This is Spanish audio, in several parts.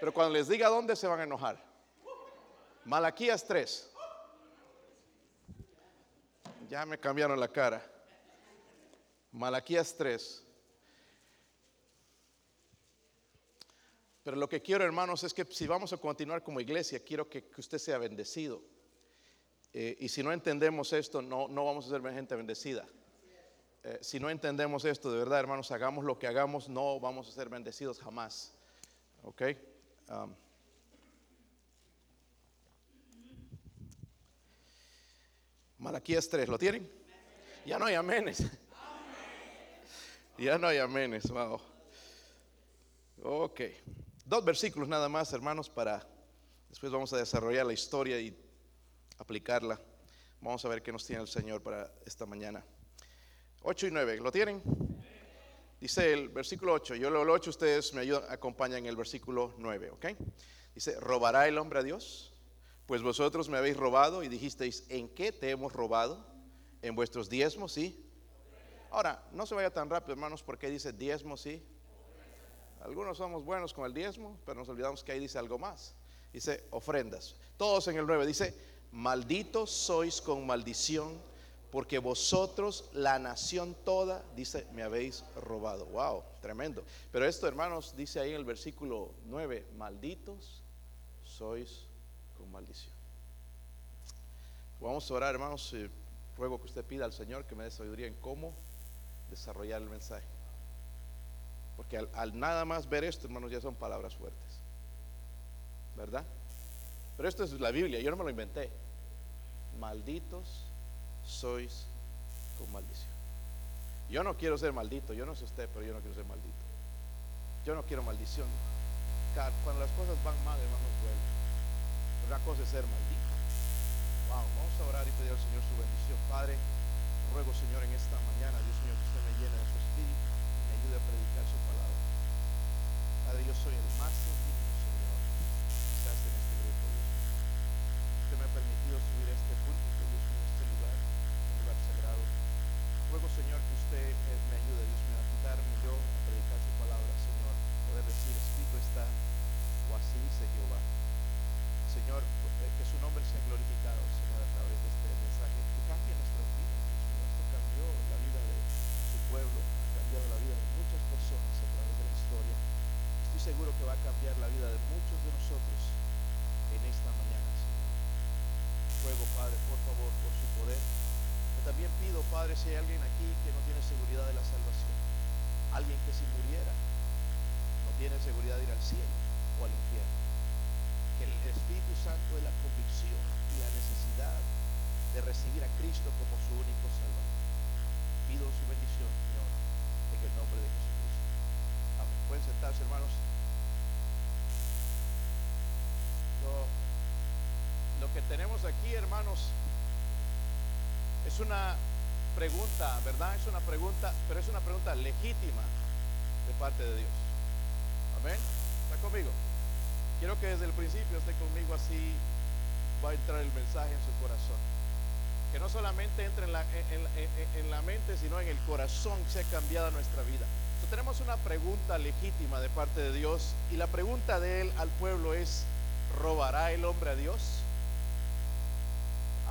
Pero cuando les diga dónde se van a enojar. Malaquías 3. Ya me cambiaron la cara. Malaquías 3. Pero lo que quiero, hermanos, es que si vamos a continuar como iglesia, quiero que, usted sea bendecido. Eh, y si no entendemos esto, no, no vamos a ser gente bendecida. Eh, si no entendemos esto, de verdad, hermanos, hagamos lo que hagamos, no vamos a ser bendecidos jamás. ¿Ok? Um, Malaquías 3, ¿lo tienen? Ya no hay amenes. Ya no hay amenes, wow. Ok. Dos versículos nada más, hermanos, para después vamos a desarrollar la historia y aplicarla. Vamos a ver qué nos tiene el Señor para esta mañana. 8 y 9, ¿lo tienen? Dice el versículo 8, yo lo 8, ustedes me ayudan, acompañan el versículo 9, ¿ok? Dice, ¿robará el hombre a Dios? Pues vosotros me habéis robado y dijisteis, ¿en qué te hemos robado? En vuestros diezmos, sí. Ahora, no se vaya tan rápido, hermanos, porque dice diezmos, sí. Algunos somos buenos con el diezmo, pero nos olvidamos que ahí dice algo más. Dice ofrendas. Todos en el 9 dice, malditos sois con maldición porque vosotros, la nación toda, dice, me habéis robado. Wow, tremendo. Pero esto, hermanos, dice ahí en el versículo 9, malditos sois con maldición. Vamos a orar, hermanos. y ruego que usted pida al Señor que me dé sabiduría en cómo desarrollar el mensaje. Porque al, al nada más ver esto, hermanos, ya son palabras fuertes. ¿Verdad? Pero esto es la Biblia, yo no me lo inventé. Malditos sois con maldición. Yo no quiero ser maldito, yo no sé usted, pero yo no quiero ser maldito. Yo no quiero maldición. Cuando las cosas van mal, hermanos, duele. Una cosa es ser maldito. Wow, vamos a orar y pedir al Señor su bendición. Padre, ruego, Señor, en esta mañana, Dios mío, que usted me llene de su espíritu y me ayude a predicar su palabra. Padre, yo soy el más indigno, Señor, quizás en este grupo, Dios. Usted me ha permitido subir a este púlpito, Dios mío, este lugar sagrado. Ruego, Señor, que usted eh, me ayude, Dios mío, a quitarme yo a predicar su palabra, Señor. Poder decir, escrito está, o así dice Jehová. Señor, eh, que su nombre sea glorificado, Señor, a través de este mensaje. Que cambie nuestras vidas, Dios mío. Esto cambió la vida de su pueblo, ha cambiado la vida de muchas personas a través de la historia. Estoy seguro que va a cambiar la vida de muchos de nosotros en esta mañana, Señor. Ruego, Padre, por favor, por su poder también pido, Padre, si hay alguien aquí que no tiene seguridad de la salvación, alguien que si muriera no tiene seguridad de ir al cielo o al infierno, que el Espíritu Santo de la convicción y la necesidad de recibir a Cristo como su único Salvador. Pido su bendición, Señor, en el nombre de Jesucristo. Amén. Pueden sentarse, hermanos. lo que tenemos aquí, hermanos, una pregunta, ¿verdad? Es una pregunta, pero es una pregunta legítima de parte de Dios. Amén. ¿Está conmigo? Quiero que desde el principio esté conmigo así va a entrar el mensaje en su corazón. Que no solamente entre en la, en, la mente, sino en el corazón sea cambiada nuestra vida. Entonces, tenemos una pregunta legítima de parte de Dios y la pregunta de él al pueblo es, ¿robará el hombre a Dios?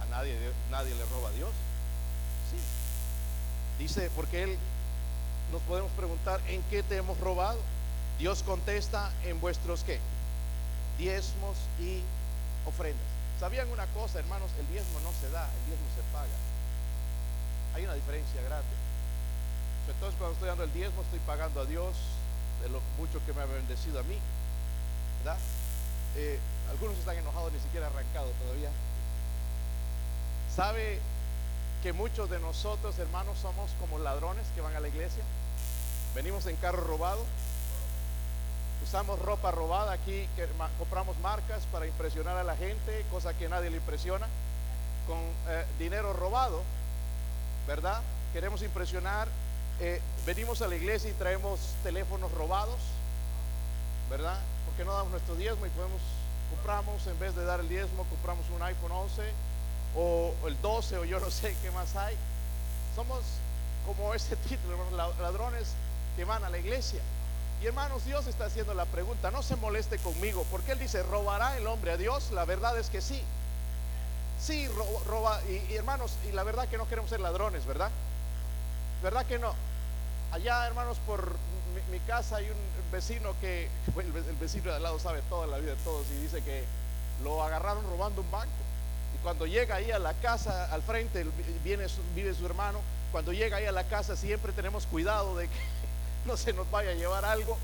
nadie, nadie le roba a Dios. Dice, porque Él nos podemos preguntar, ¿en qué te hemos robado? Dios contesta en vuestros qué? Diezmos y ofrendas. ¿Sabían una cosa, hermanos? El diezmo no se da, el diezmo se paga. Hay una diferencia grande. Entonces cuando estoy dando el diezmo estoy pagando a Dios de lo mucho que me ha bendecido a mí. ¿Verdad? Eh, algunos están enojados, ni siquiera arrancado todavía. ¿Sabe que muchos de nosotros, hermanos, somos como ladrones que van a la iglesia? Venimos en carro robado, usamos ropa robada aquí, compramos marcas para impresionar a la gente, cosa que nadie le impresiona, con eh, dinero robado, ¿verdad? Queremos impresionar, eh, venimos a la iglesia y traemos teléfonos robados, ¿verdad? Porque no damos nuestro diezmo y podemos, compramos, en vez de dar el diezmo, compramos un iPhone 11 o el 12 o yo no sé qué más hay. Somos como ese título, ladrones que van a la iglesia. Y hermanos, Dios está haciendo la pregunta, no se moleste conmigo, porque Él dice, ¿robará el hombre a Dios? La verdad es que sí. Sí, roba, y, hermanos, y la verdad que no queremos ser ladrones, ¿verdad? ¿Verdad que no? Allá, hermanos, por mi, casa hay un vecino que, el, el vecino de al lado sabe toda la vida de todos y dice que lo agarraron robando un banco. Y cuando llega ahí a la casa, al frente, viene, vive su hermano, cuando llega ahí a la casa siempre tenemos cuidado de que no se nos vaya a llevar algo.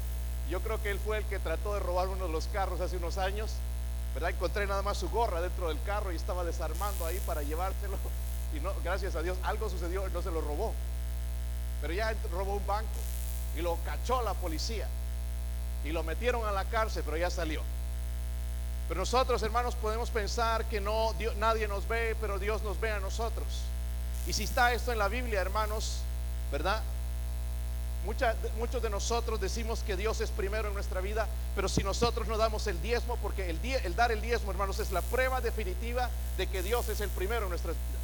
Yo creo que él fue el que trató de robar uno de los carros hace unos años, ¿verdad? Encontré nada más su gorra dentro del carro y estaba desarmando ahí para llevárselo. Y no, gracias a Dios, algo sucedió, no se lo robó. Pero ya robó un banco y lo cachó la policía y lo metieron a la cárcel, pero ya salió. Pero nosotros, hermanos, podemos pensar que no nadie nos ve, pero Dios nos ve a nosotros. Y si está esto en la Biblia, hermanos, ¿verdad? muchos de nosotros decimos que Dios es primero en nuestra vida, pero si nosotros no damos el diezmo, porque el, el dar el diezmo, hermanos, es la prueba definitiva de que Dios es el primero en nuestras vidas.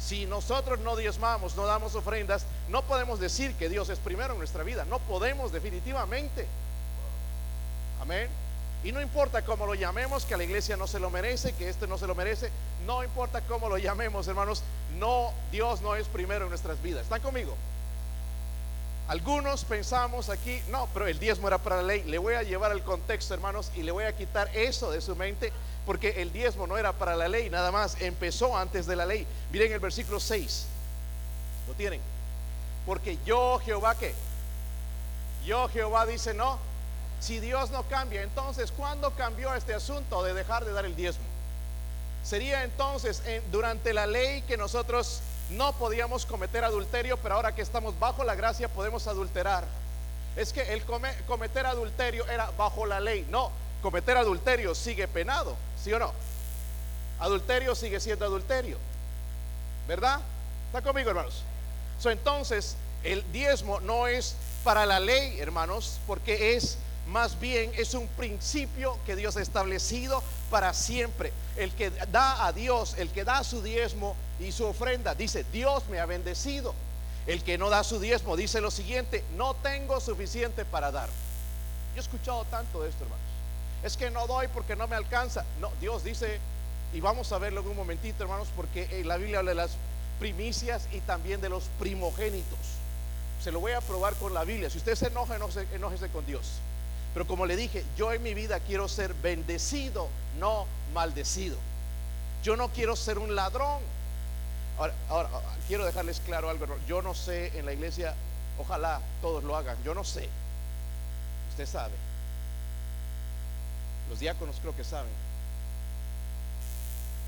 Si nosotros no diezmamos, no damos ofrendas, no podemos decir que Dios es primero en nuestra vida. No podemos definitivamente. Amén. Y no importa cómo lo llamemos, que la iglesia no se lo merece, que este no se lo merece, no importa cómo lo llamemos, hermanos, no, Dios no es primero en nuestras vidas. ¿Están conmigo? Algunos pensamos aquí, no, pero el diezmo era para la ley. Le voy a llevar el contexto, hermanos, y le voy a quitar eso de su mente, porque el diezmo no era para la ley, nada más, empezó antes de la ley. Miren el versículo 6. ¿Lo tienen? Porque yo, Jehová, ¿qué? Yo, Jehová, dice no si Dios no cambia, entonces, ¿cuándo cambió este asunto de dejar de dar el diezmo? Sería entonces durante la ley que nosotros no podíamos cometer adulterio, pero ahora que estamos bajo la gracia podemos adulterar. Es que el cometer adulterio era bajo la ley. No, cometer adulterio sigue penado, ¿sí o no? Adulterio sigue siendo adulterio. ¿Verdad? ¿Está conmigo, hermanos? entonces, el diezmo no es para la ley, hermanos, porque es más bien es un principio que Dios ha establecido para siempre. El que da a Dios, el que da su diezmo y su ofrenda, dice, Dios me ha bendecido. El que no da su diezmo dice lo siguiente, no tengo suficiente para dar. Yo he escuchado tanto de esto, hermanos. Es que no doy porque no me alcanza. No, Dios dice, y vamos a verlo en un momentito, hermanos, porque en la Biblia habla de las primicias y también de los primogénitos. Se lo voy a probar con la Biblia. Si usted se enoja, enójese con Dios. Pero como le dije, yo en mi vida quiero ser bendecido, no maldecido. Yo no quiero ser un ladrón. Ahora, quiero dejarles claro algo. Yo no sé en la iglesia, ojalá todos lo hagan. Yo no sé. Usted sabe. Los diáconos creo que saben.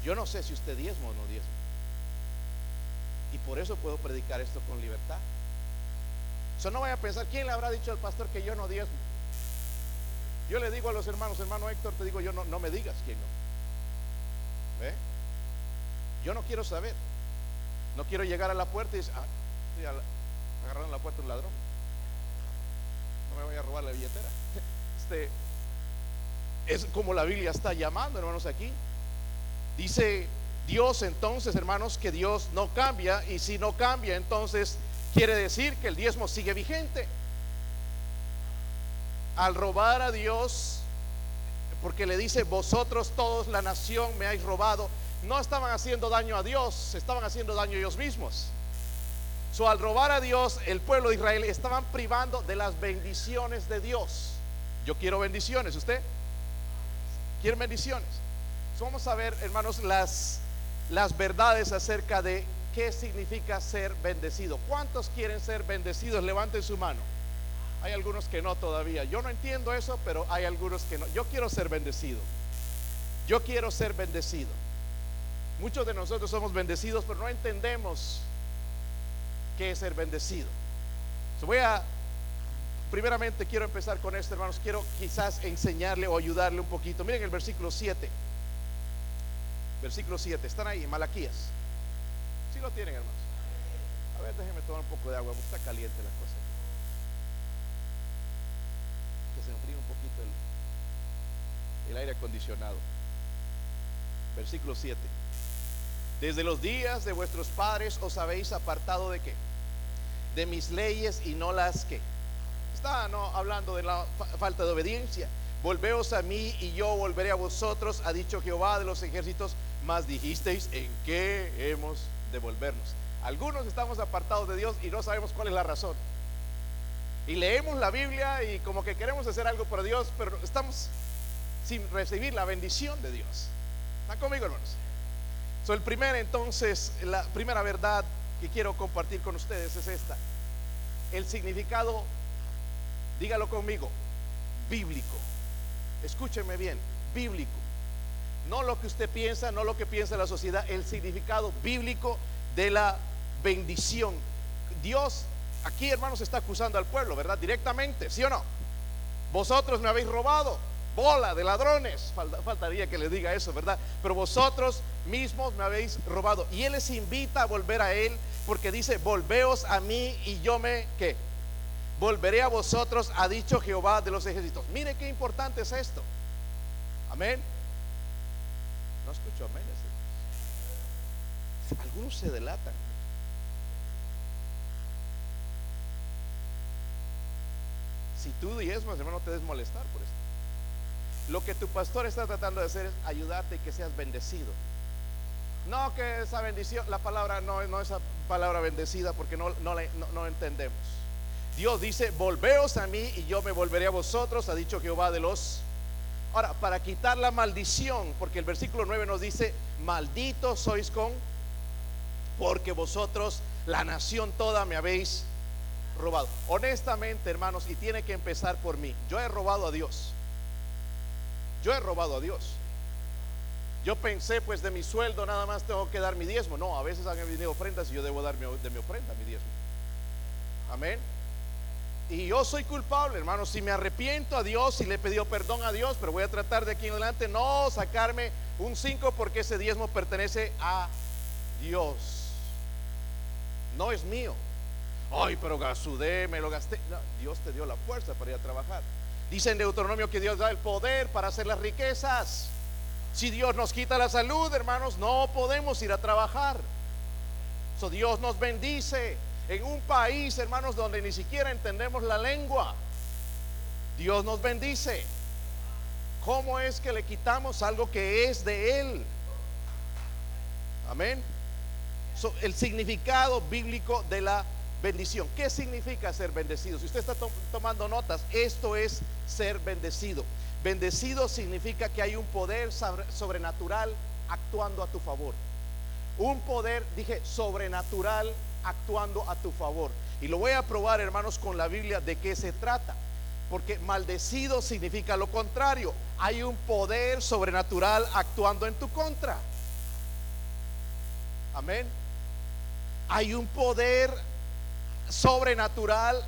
Yo no sé si usted diezmo o no diezmo. Y por eso puedo predicar esto con libertad. Eso no vaya a pensar, ¿quién le habrá dicho al pastor que yo no diezmo? Yo le digo a los hermanos, hermano Héctor, te digo yo, no, no me digas quién no. ¿Ve? Yo no quiero saber. No quiero llegar a la puerta y decir, ah, agarraron la puerta un ladrón. No me voy a robar la billetera. Este, es como la Biblia está llamando, hermanos, aquí. Dice Dios entonces, hermanos, que Dios no cambia y si no cambia, entonces quiere decir que el diezmo sigue vigente al robar a Dios, porque le dice, vosotros todos la nación me habéis robado, no estaban haciendo daño a Dios, estaban haciendo daño ellos mismos. So, al robar a Dios, el pueblo de Israel estaban privando de las bendiciones de Dios. Yo quiero bendiciones, ¿usted? ¿Quieren bendiciones? vamos a ver, hermanos, las, las verdades acerca de qué significa ser bendecido. ¿Cuántos quieren ser bendecidos? Levanten su mano. Hay algunos que no todavía. Yo no entiendo eso, pero hay algunos que no. Yo quiero ser bendecido. Yo quiero ser bendecido. Muchos de nosotros somos bendecidos, pero no entendemos qué es ser bendecido. voy a, primeramente quiero empezar con esto, hermanos. Quiero quizás enseñarle o ayudarle un poquito. Miren el versículo 7. Versículo 7. Están ahí, Malaquías. Si lo tienen, hermanos. A ver, déjenme tomar un poco de agua, está caliente la cosa. El aire acondicionado. Versículo 7. Desde los días de vuestros padres os habéis apartado de qué? De mis leyes y no las que. está no hablando de la falta de obediencia. Volveos a mí y yo volveré a vosotros, ha dicho Jehová de los ejércitos, mas dijisteis en qué hemos de volvernos. Algunos estamos apartados de Dios y no sabemos cuál es la razón. Y leemos la Biblia y como que queremos hacer algo por Dios, pero estamos sin recibir la bendición de Dios. ¿Están conmigo, hermanos? So, el primer, entonces, la primera verdad que quiero compartir con ustedes es esta. El significado, dígalo conmigo, bíblico. Escúcheme bien, bíblico. No lo que usted piensa, no lo que piensa la sociedad, el significado bíblico de la bendición. Dios aquí, hermanos, está acusando al pueblo, ¿verdad? Directamente, ¿sí o no? Vosotros me habéis robado, bola de ladrones. Faltaría que le diga eso, ¿verdad? Pero vosotros mismos me habéis robado. Y Él les invita a volver a Él porque dice, volveos a mí y yo me, ¿qué? Volveré a vosotros, ha dicho Jehová de los ejércitos. Mire qué importante es esto. Amén. No escucho amén. Algunos se delatan. Si tú diezmas, hermano, te des molestar por esto. Lo que tu pastor está tratando de hacer es ayudarte y que seas bendecido. No que esa bendición, la palabra no, esa palabra bendecida porque no, no, no entendemos. Dios dice, volveos a mí y yo me volveré a vosotros, ha dicho Jehová de los... Ahora, para quitar la maldición, porque el versículo 9 nos dice, malditos sois con, porque vosotros, la nación toda, me habéis robado. Honestamente, hermanos, y tiene que empezar por mí, yo he robado a Dios. Yo he robado a Dios. Yo pensé, pues de mi sueldo nada más tengo que dar mi diezmo. No, a veces han venido ofrendas y yo debo dar de mi ofrenda mi diezmo. Amén. Y yo soy culpable, hermano. Si me arrepiento a Dios, si le he pedido perdón a Dios, pero voy a tratar de aquí en adelante no sacarme un 5 porque ese diezmo pertenece a Dios. No es mío. Ay, pero gasudé, me lo gasté. Dios te dio la fuerza para ir a trabajar. Dice en Deuteronomio que Dios da el poder para hacer las riquezas. Si Dios nos quita la salud, hermanos, no podemos ir a trabajar. So, Dios nos bendice en un país, hermanos, donde ni siquiera entendemos la lengua. Dios nos bendice. ¿Cómo es que le quitamos algo que es de Él? Amén. el significado bíblico de la bendición. ¿Qué significa ser bendecido? Si usted está tomando notas, esto es ser bendecido. Bendecido significa que hay un poder sobrenatural actuando a tu favor. Un poder, dije, sobrenatural actuando a tu favor. Y lo voy a probar, hermanos, con la Biblia de qué se trata. Porque maldecido significa lo contrario. Hay un poder sobrenatural actuando en tu contra. Amén. Hay un poder sobrenatural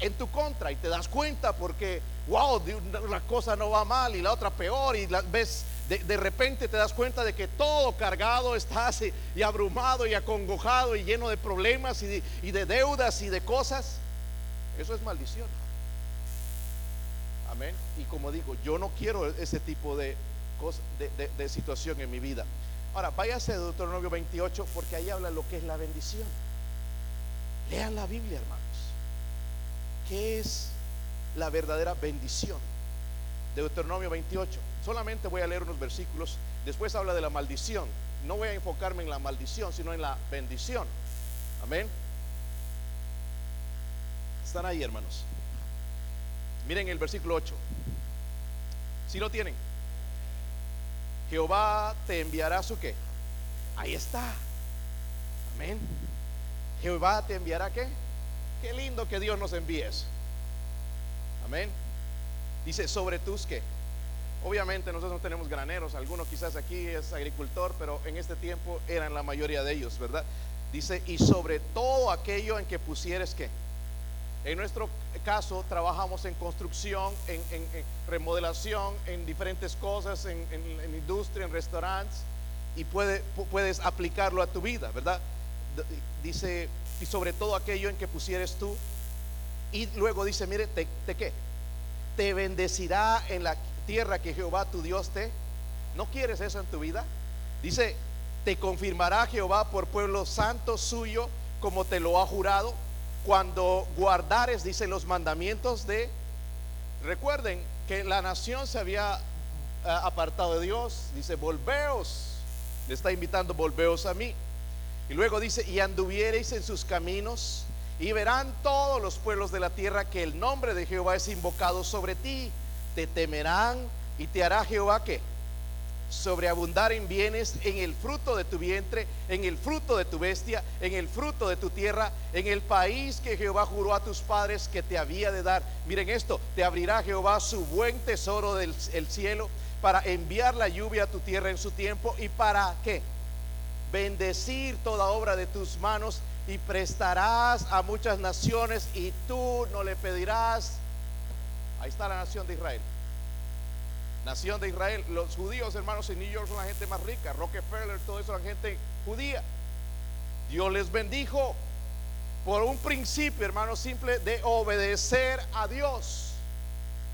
en tu contra y te das cuenta porque, wow, la cosa no va mal y la otra peor y ves de, repente te das cuenta de que todo cargado estás y, y abrumado y acongojado y lleno de problemas y de, deudas y de cosas. Eso es maldición. Amén. Y como digo, yo no quiero ese tipo de, de, de situación en mi vida. Ahora, váyase a Deuteronomio 28 porque ahí habla lo que es la bendición. Lean la Biblia, hermanos. ¿Qué es la verdadera bendición? Deuteronomio 28. Solamente voy a leer unos versículos. Después habla de la maldición. No voy a enfocarme en la maldición, sino en la bendición. Amén. Están ahí, hermanos. Miren el versículo 8. Si lo tienen. Jehová te enviará su qué. Ahí está. Amén. Jehová te enviará qué. Qué lindo que Dios nos envíe Amén. Dice sobre tus que Obviamente nosotros no tenemos graneros, algunos quizás aquí es agricultor, pero en este tiempo eran la mayoría de ellos, ¿verdad? Dice, y sobre todo aquello en que pusieres que. En nuestro caso trabajamos en construcción, en, remodelación, en diferentes cosas, en, industria, en restaurantes, y puede, puedes aplicarlo a tu vida, ¿verdad? Dice, y sobre todo aquello en que pusieres tú. Y luego dice, mire, ¿te, te qué? Te bendecirá en la tierra que Jehová tu Dios te. ¿No quieres eso en tu vida? Dice, te confirmará Jehová por pueblo santo suyo como te lo ha jurado. cuando guardares, dice, los mandamientos de... Recuerden que la nación se había eh, apartado de Dios, dice, volveos, le está invitando, volveos a mí. Y luego dice, y anduviereis en sus caminos, y verán todos los pueblos de la tierra que el nombre de Jehová es invocado sobre ti. Te temerán y te hará Jehová que sobreabundar en bienes, en el fruto de tu vientre, en el fruto de tu bestia, en el fruto de tu tierra, en el país que Jehová juró a tus padres que te había de dar. Miren esto, te abrirá Jehová su buen tesoro del cielo para enviar la lluvia a tu tierra en su tiempo y para qué? Bendecir toda obra de tus manos y prestarás a muchas naciones y tú no le pedirás. Ahí está la nación de Israel. Nación de Israel. Los judíos, hermanos, en New York son la gente más rica. Rockefeller, todo eso, la gente judía. Dios les bendijo por un principio, hermano, simple de obedecer a Dios.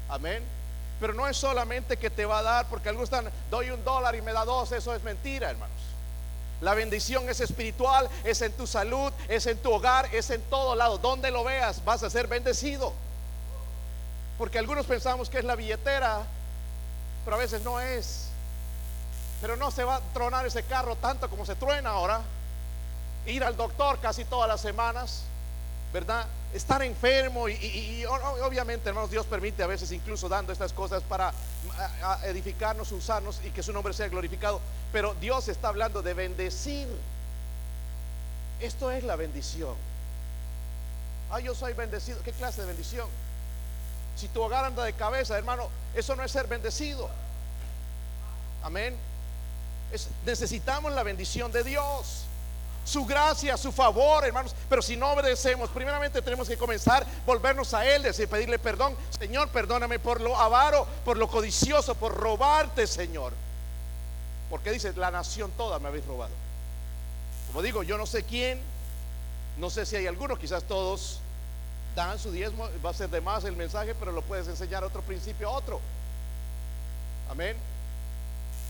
Amén. Pero no es solamente que te va a dar, porque algunos están, doy un dólar y me da dos, eso es mentira, hermanos. La bendición es espiritual, es en tu salud, es en tu hogar, es en todo lado. Donde lo veas, vas a ser bendecido. Porque algunos pensamos que es la billetera, pero a veces no es. Pero no se va a tronar ese carro tanto como se truena ahora. Ir al doctor casi todas las semanas, ¿verdad? Estar enfermo y, obviamente, hermanos, Dios permite a veces incluso dando estas cosas para edificarnos, usarnos y que su nombre sea glorificado. Pero Dios está hablando de bendecir. Esto es la bendición. Ah, yo soy bendecido. ¿Qué clase de bendición? Si tu hogar anda de cabeza, hermano, eso no es ser bendecido. Amén. necesitamos la bendición de Dios. Su gracia, su favor, hermanos. Pero si no obedecemos, primeramente tenemos que comenzar volvernos a Él, decir, pedirle perdón. Señor, perdóname por lo avaro, por lo codicioso, por robarte, Señor. Porque dice, la nación toda me habéis robado. Como digo, yo no sé quién, no sé si hay algunos, quizás todos dan su diezmo, va a ser de más el mensaje, pero lo puedes enseñar a otro principio a otro. Amén.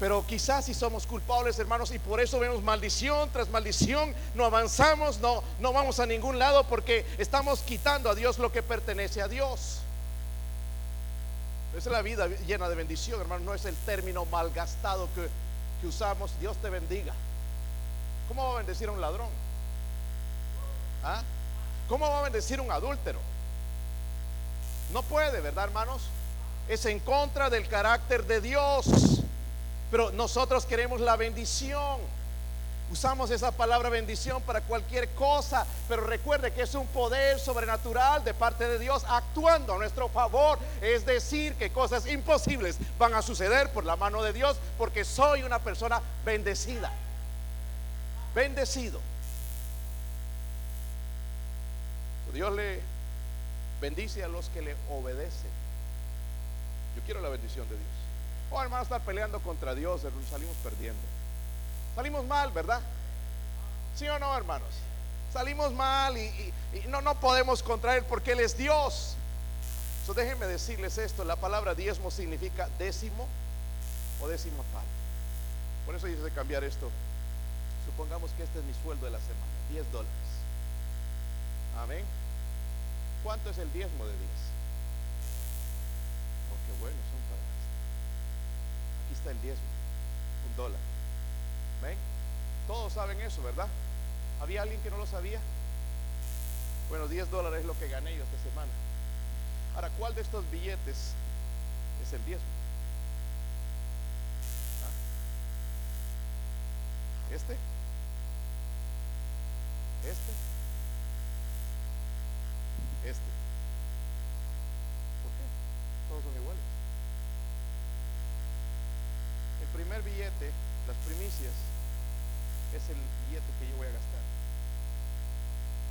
Pero quizás si somos culpables, hermanos, y por eso vemos maldición tras maldición, no avanzamos, no, no vamos a ningún lado porque estamos quitando a Dios lo que pertenece a Dios. Esa es la vida llena de bendición, hermano, no es el término malgastado que usamos, Dios te bendiga. ¿Cómo va a bendecir a un ladrón? ¿Ah? ¿Cómo va a bendecir a un adúltero? No puede, ¿verdad, hermanos? Es en contra del carácter de Dios. Pero nosotros queremos la bendición. Usamos esa palabra bendición para cualquier cosa, pero recuerde que es un poder sobrenatural de parte de Dios actuando a nuestro favor. Es decir, que cosas imposibles van a suceder por la mano de Dios porque soy una persona bendecida. Bendecido. Dios le bendice a los que le obedecen. Yo quiero la bendición de Dios. Oh, hermano, estar peleando contra Dios, salimos perdiendo. Salimos mal, ¿verdad? ¿Sí o no, hermanos? Salimos mal y, no, no podemos contra Él porque Él es Dios. So, déjenme decirles esto, la palabra diezmo significa décimo o décima parte. Por eso hice cambiar esto. Supongamos que este es mi sueldo de la semana, 10 dólares. Amén. ¿Cuánto es el diezmo de 10? Porque bueno. Está el diezmo, un dólar. Todos saben eso, ¿verdad? ¿Había alguien que no lo sabía? Bueno, 10 dólares es lo que gané yo esta semana. Ahora, ¿cuál de estos billetes es el diezmo? ¿Ah? ¿Este? ¿Este? ¿Este? ¿Por qué? Todos son iguales. El primer billete, las primicias, es el billete que yo voy a gastar.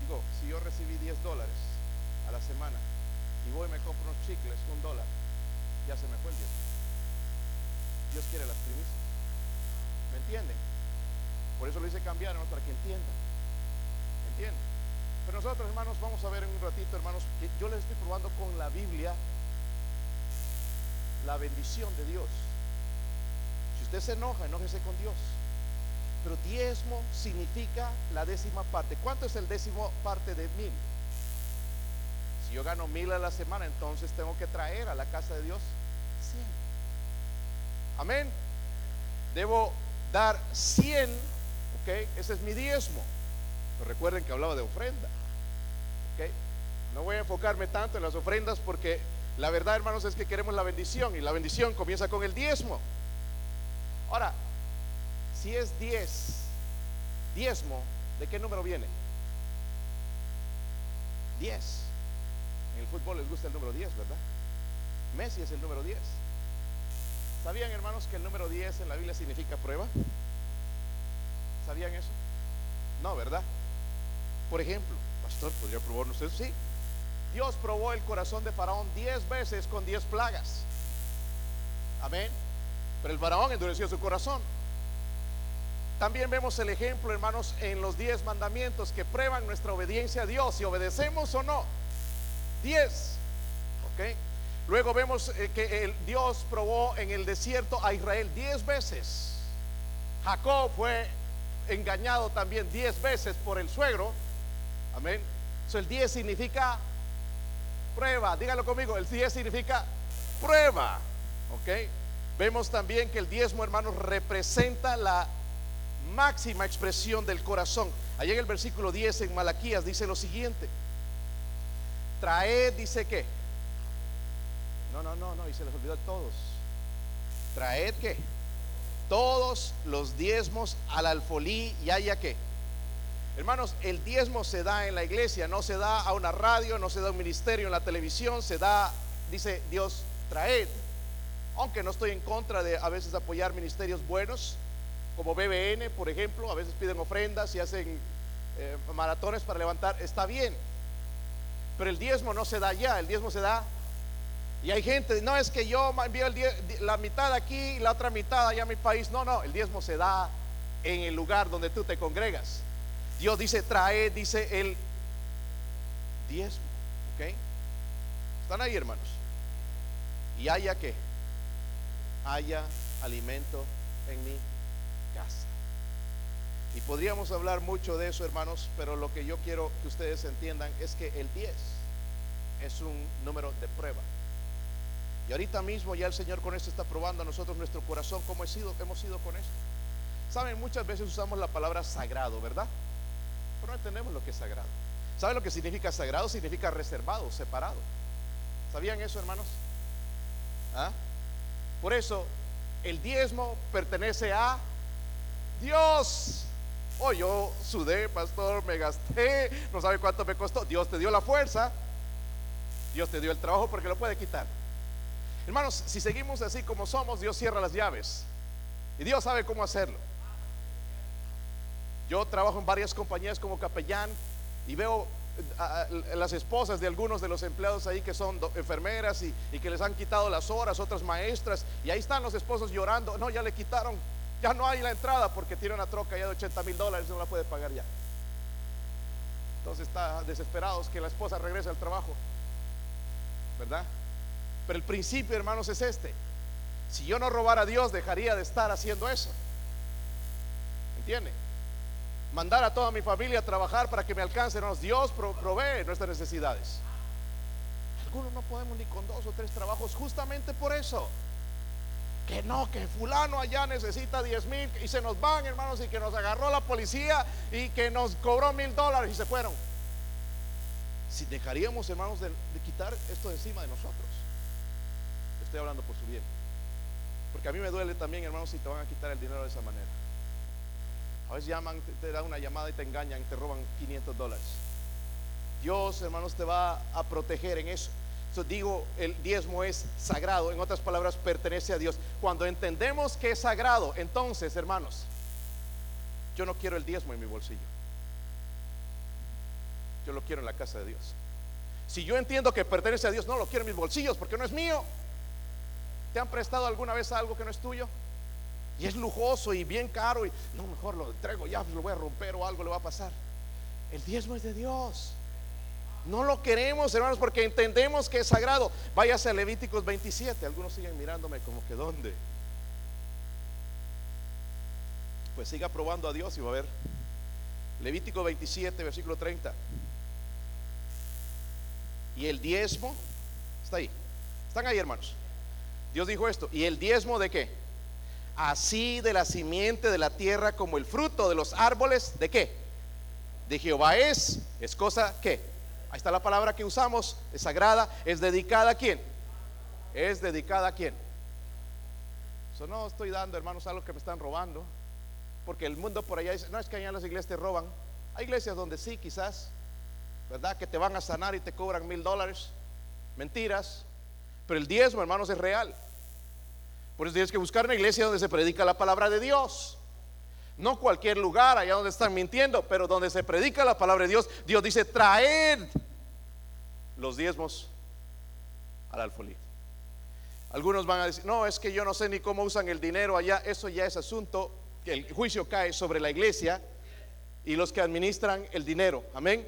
Digo, si yo recibí 10 dólares a la semana y voy y me compro unos chicles, un dólar, ya se me fue el diezmo. Dios quiere las primicias. ¿Me entienden? Por eso lo hice cambiar, para que entiendan. ¿Me entienden? Pero nosotros, hermanos, vamos a ver en un ratito, hermanos, que yo les estoy probando con la Biblia la bendición de Dios. Usted se enoja, enójese con Dios. Pero diezmo significa la décima parte. ¿Cuánto es el décimo parte de mil? Si yo gano mil a la semana, entonces tengo que traer a la casa de Dios 100. Amén. Debo dar 100, ok, ese es mi diezmo. Pero recuerden que hablaba de ofrenda, ok. No voy a enfocarme tanto en las ofrendas porque la verdad, hermanos, es que queremos la bendición y la bendición comienza con el diezmo. Ahora, si es 10, diezmo, ¿de qué número viene? 10. En el fútbol les gusta el número 10, ¿verdad? Messi es el número 10. ¿Sabían, hermanos, que el número 10 en la Biblia significa prueba? ¿Sabían eso? No, ¿verdad? Por ejemplo, pastor, ¿podría probarnos eso? Sí. Dios probó el corazón de Faraón 10 veces con 10 plagas. Amén. Pero el Faraón endureció su corazón. También vemos el ejemplo, hermanos, en los 10 mandamientos que prueban nuestra obediencia a Dios, si obedecemos o no. 10. ¿Ok? Luego vemos eh, que Dios probó en el desierto a Israel 10 veces. Jacob fue engañado también 10 veces por el suegro. Amén. So, el 10 significa prueba. Dígalo conmigo, el 10 significa prueba. ¿Ok? Vemos también que el diezmo, hermanos, representa la máxima expresión del corazón. Allá en el versículo 10 en Malaquías dice lo siguiente. Traed, dice que. No, no, no, no, y se les olvidó a todos. Traed que. Todos los diezmos al alfolí y haya que. Hermanos, el diezmo se da en la iglesia, no se da a una radio, no se da a un ministerio en la televisión, se da, dice Dios, traed aunque no estoy en contra de a veces apoyar ministerios buenos, como BBN, por ejemplo, a veces piden ofrendas y hacen eh, maratones para levantar, está bien. Pero el diezmo no se da ya, el diezmo se da. Y hay gente, no es que yo envío la mitad aquí y la otra mitad allá a mi país. No, no, el diezmo se da en el lugar donde tú te congregas. Dios dice, trae, dice el diezmo. ¿Ok? ¿Están ahí, hermanos? Y haya que haya alimento en mi casa. Y podríamos hablar mucho de eso, hermanos, pero lo que yo quiero que ustedes entiendan es que el 10 es un número de prueba. Y ahorita mismo ya el Señor con esto está probando a nosotros nuestro corazón, hemos sido, hemos sido con esto. Saben, muchas veces usamos la palabra sagrado, ¿verdad? Pero no entendemos lo que es sagrado. ¿Saben lo que significa sagrado? Significa reservado, separado. ¿Sabían eso, hermanos? ¿Ah? Por eso el diezmo pertenece a Dios. Oh, yo sudé, pastor, me gasté, no sabe cuánto me costó. Dios te dio la fuerza, Dios te dio el trabajo porque lo puede quitar. Hermanos, si seguimos así como somos, Dios cierra las llaves. Y Dios sabe cómo hacerlo. Yo trabajo en varias compañías como capellán y veo las esposas de algunos de los empleados ahí que son enfermeras y, que les han quitado las horas, otras maestras, y ahí están los esposos llorando, no, ya le quitaron, ya no hay la entrada porque tiene una troca ya de 80 mil dólares, no la puede pagar ya. Entonces está desesperados que la esposa regrese al trabajo, ¿verdad? Pero el principio, hermanos, es este. Si yo no robara a Dios, dejaría de estar haciendo eso. ¿Entiende? Mandar a toda mi familia a trabajar para que me alcancen. Dios provee nuestras necesidades. Algunos no podemos ni con dos o tres trabajos justamente por eso. Que no, que fulano allá necesita 10 mil y se nos van, hermanos, y que nos agarró la policía y que nos cobró mil dólares y se fueron. Si dejaríamos, hermanos, de, de quitar esto de encima de nosotros. Estoy hablando por su bien. Porque a mí me duele también, hermanos, si te van a quitar el dinero de esa manera. A veces llaman, te, dan una llamada y te engañan, te roban 500 dólares. Dios, hermanos, te va a proteger en eso. Entonces digo, el diezmo es sagrado, en otras palabras, pertenece a Dios. Cuando entendemos que es sagrado, entonces, hermanos, yo no quiero el diezmo en mi bolsillo. Yo lo quiero en la casa de Dios. Si yo entiendo que pertenece a Dios, no lo quiero en mis bolsillos porque no es mío. ¿Te han prestado alguna vez algo que no es tuyo? Y es lujoso y bien caro y no, mejor lo entrego ya, lo voy a romper o algo le va a pasar. El diezmo es de Dios. No lo queremos, hermanos, porque entendemos que es sagrado. Váyase a Levíticos 27. Algunos siguen mirándome como que ¿dónde? Pues siga probando a Dios y va a ver. Levítico 27, versículo 30. Y el diezmo, está ahí. Están ahí, hermanos. Dios dijo esto. ¿Y el diezmo de qué? Así de la simiente de la tierra como el fruto de los árboles, ¿de qué? De Jehová es. Es cosa que. Ahí está la palabra que usamos. Es sagrada. Es dedicada a quién? Es dedicada a quién? Eso no estoy dando, hermanos, algo que me están robando. Porque el mundo por allá dice, no es que allá en las iglesias te roban. Hay iglesias donde sí, quizás, ¿verdad? Que te van a sanar y te cobran mil dólares. Mentiras. Pero el diezmo, hermanos, es real. Por eso tienes que buscar una iglesia donde se predica la palabra de Dios. No cualquier lugar allá donde están mintiendo, pero donde se predica la palabra de Dios. Dios dice, traed los diezmos al alfolí. Algunos van a decir, no, es que yo no sé ni cómo usan el dinero allá. Eso ya es asunto, que el juicio cae sobre la iglesia y los que administran el dinero. Amén.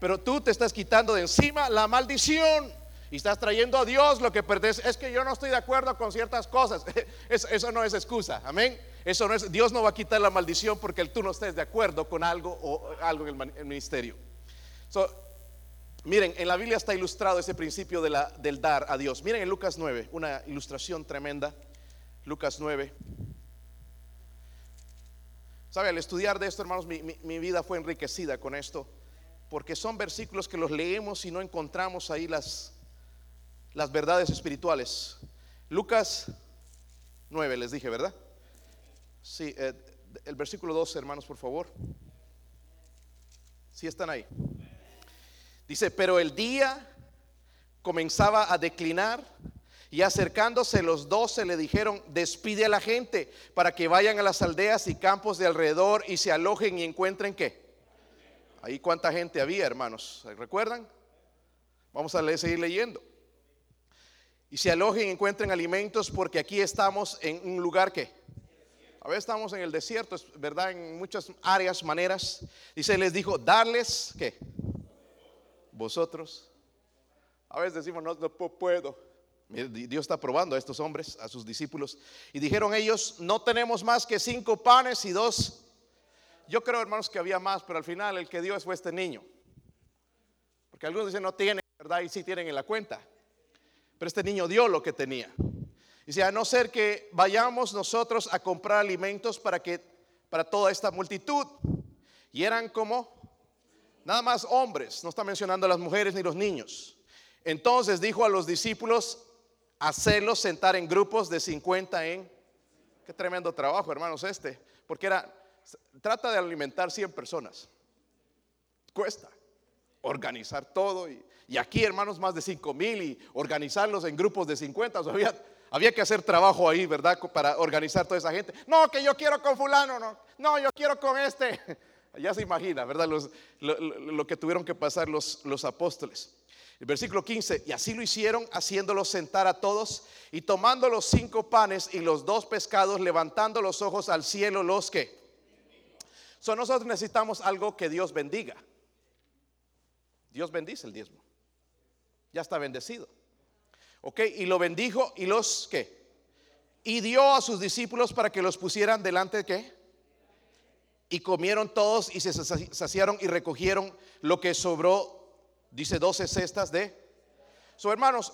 Pero tú te estás quitando de encima la maldición y estás trayendo a Dios lo que pertenece. Es que yo no estoy de acuerdo con ciertas cosas. Eso, no es excusa. Amén. Eso no es, Dios no va a quitar la maldición porque tú no estés de acuerdo con algo o algo en el, ministerio. miren, en la Biblia está ilustrado ese principio del dar a Dios. Miren en Lucas 9, una ilustración tremenda. Lucas 9. ¿Sabe? Al estudiar de esto, hermanos, mi, vida fue enriquecida con esto, porque son versículos que los leemos y no encontramos ahí las, las verdades espirituales. Lucas 9, les dije, ¿verdad? Sí, eh, el versículo 12, hermanos, por favor. Si están ahí. Dice, pero el día comenzaba a declinar y acercándose los doce le dijeron, despide a la gente para que vayan a las aldeas y campos de alrededor y se alojen y encuentren qué. Ahí cuánta gente había, hermanos. ¿Recuerdan? Vamos a seguir leyendo. Y se alojen y encuentren alimentos porque aquí estamos en un lugar que... A veces estamos en el desierto, es verdad, en muchas áreas, maneras. Se les dijo, darles, ¿qué? Vosotros. A veces decimos, no, no puedo. Dios está probando a estos hombres, a sus discípulos. Y dijeron ellos, no tenemos más que cinco panes y dos. Yo creo, hermanos, que había más, pero al final el que dio fue este niño. Porque algunos dicen no tienen, ¿verdad? Y sí tienen en la cuenta. Pero este niño dio lo que tenía. Dice, a no ser que vayamos nosotros a comprar alimentos para que para toda esta multitud. Y eran como nada más hombres, no está mencionando a las mujeres ni los niños. Entonces dijo a los discípulos, hacerlos sentar en grupos de 50 en... Qué tremendo trabajo, hermanos, este. Porque era, trata de alimentar 100 personas. Cuesta organizar todo. Y, aquí, hermanos, más de 5 mil y organizarlos en grupos de 50. había, había que hacer trabajo ahí, ¿verdad? Para organizar toda esa gente. No, que yo quiero con fulano, no. No, yo quiero con este. Ya se imagina, ¿verdad? Los, lo, que tuvieron que pasar los, los apóstoles. El versículo 15, y así lo hicieron, haciéndolos sentar a todos, y tomando los cinco panes y los dos pescados, levantando los ojos al cielo, los que. So, nosotros necesitamos algo que Dios bendiga. Dios bendice el diezmo. Ya está bendecido. Ok, y lo bendijo y los que. Y dio a sus discípulos para que los pusieran delante de qué. Y comieron todos y se saciaron y recogieron lo que sobró Dice 12 cestas de... So, hermanos,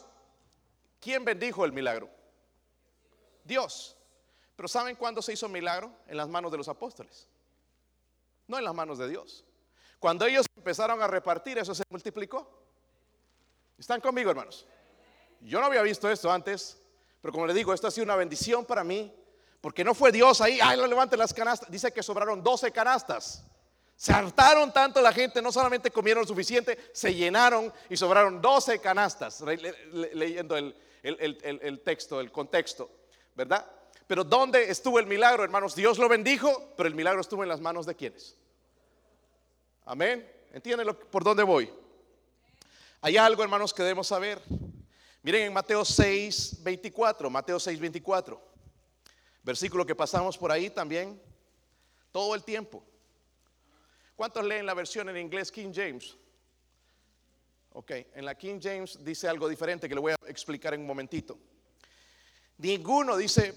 ¿quién bendijo el milagro? Dios. Pero ¿saben cuándo se hizo milagro? En las manos de los apóstoles. No en las manos de Dios. Cuando ellos empezaron a repartir, eso se multiplicó. ¿Están conmigo, hermanos? Yo no había visto esto antes, pero como le digo, esto ha sido una bendición para mí, porque no fue Dios ahí, ay, lo levanten las canastas. Dice que sobraron 12 canastas. Se hartaron tanto la gente, no solamente comieron suficiente, se llenaron y sobraron 12 canastas, leyendo el, texto, el contexto, ¿verdad? Pero ¿dónde estuvo el milagro, hermanos? Dios lo bendijo, pero el milagro estuvo en las manos de quienes. Amén. ¿Entienden por dónde voy? Hay algo, hermanos, que debemos saber. Miren en Mateo 6, 24, Mateo 6, 24, versículo que pasamos por ahí también todo el tiempo. ¿Cuántos leen la versión en inglés King James? Ok, en la King James dice algo diferente que le voy a explicar en un momentito. Ninguno dice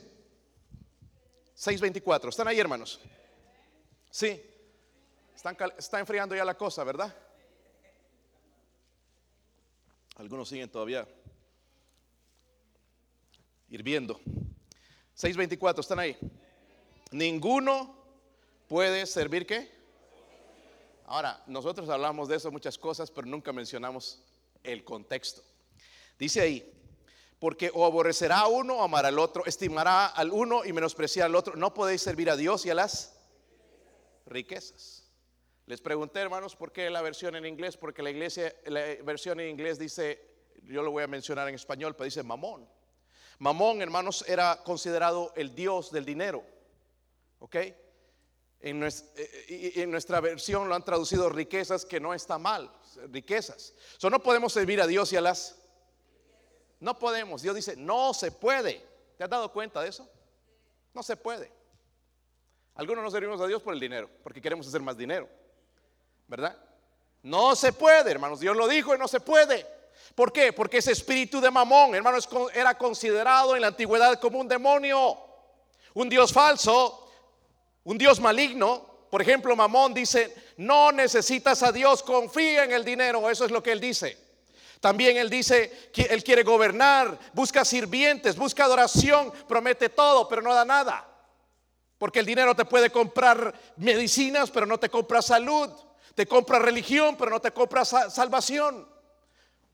624. ¿Están ahí, hermanos? Sí. Está enfriando ya la cosa, ¿verdad? Algunos siguen todavía hirviendo. 6.24, ¿están ahí? Ninguno puede servir qué? Ahora, nosotros hablamos de eso muchas cosas, pero nunca mencionamos el contexto. Dice ahí, porque o aborrecerá a uno o amará al otro, estimará al uno y menospreciará al otro. No podéis servir a Dios y a las riquezas. Les pregunté, hermanos, por qué la versión en inglés, porque la iglesia, la versión en inglés dice, yo lo voy a mencionar en español, pero dice mamón. Mamón, hermanos, era considerado el dios del dinero. ¿Ok? En nuestra, versión lo han traducido riquezas, que no está mal, riquezas. So, no podemos servir a Dios y a las... No podemos. Dios dice, no se puede. ¿Te has dado cuenta de eso? No se puede. Algunos no servimos a Dios por el dinero, porque queremos hacer más dinero. ¿Verdad? No se puede, hermanos. Dios lo dijo y no se puede. ¿Por qué? Porque ese espíritu de mamón, hermanos, era considerado en la antigüedad como un demonio, un Dios falso un Dios maligno, por ejemplo, Mamón dice, no necesitas a Dios, confía en el dinero, eso es lo que él dice. También él dice que él quiere gobernar, busca sirvientes, busca adoración, promete todo, pero no da nada. Porque el dinero te puede comprar medicinas, pero no te compra salud. Te compra religión, pero no te compra salvación.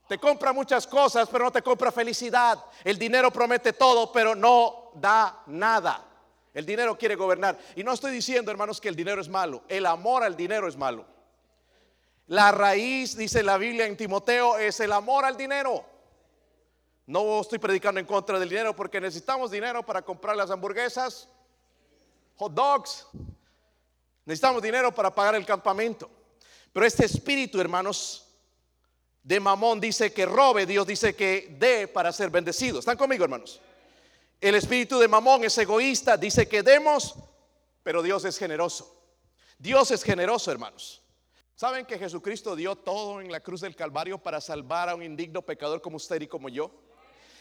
Te compra muchas cosas, pero no te compra felicidad. El dinero promete todo, pero no da nada. El dinero quiere gobernar. Y no estoy diciendo, hermanos, que el dinero es malo. El amor al dinero es malo. La raíz, dice la Biblia en Timoteo, es el amor al dinero. No estoy predicando en contra del dinero porque necesitamos dinero para comprar las hamburguesas, hot dogs. Necesitamos dinero para pagar el campamento. Pero este espíritu, hermanos, de mamón dice que robe, Dios dice que dé para ser bendecido. ¿Están conmigo, hermanos? El espíritu de Mamón es egoísta, dice que demos, pero Dios es generoso. Dios es generoso, hermanos. ¿Saben que Jesucristo dio todo en la cruz del Calvario para salvar a un indigno pecador como usted y como yo?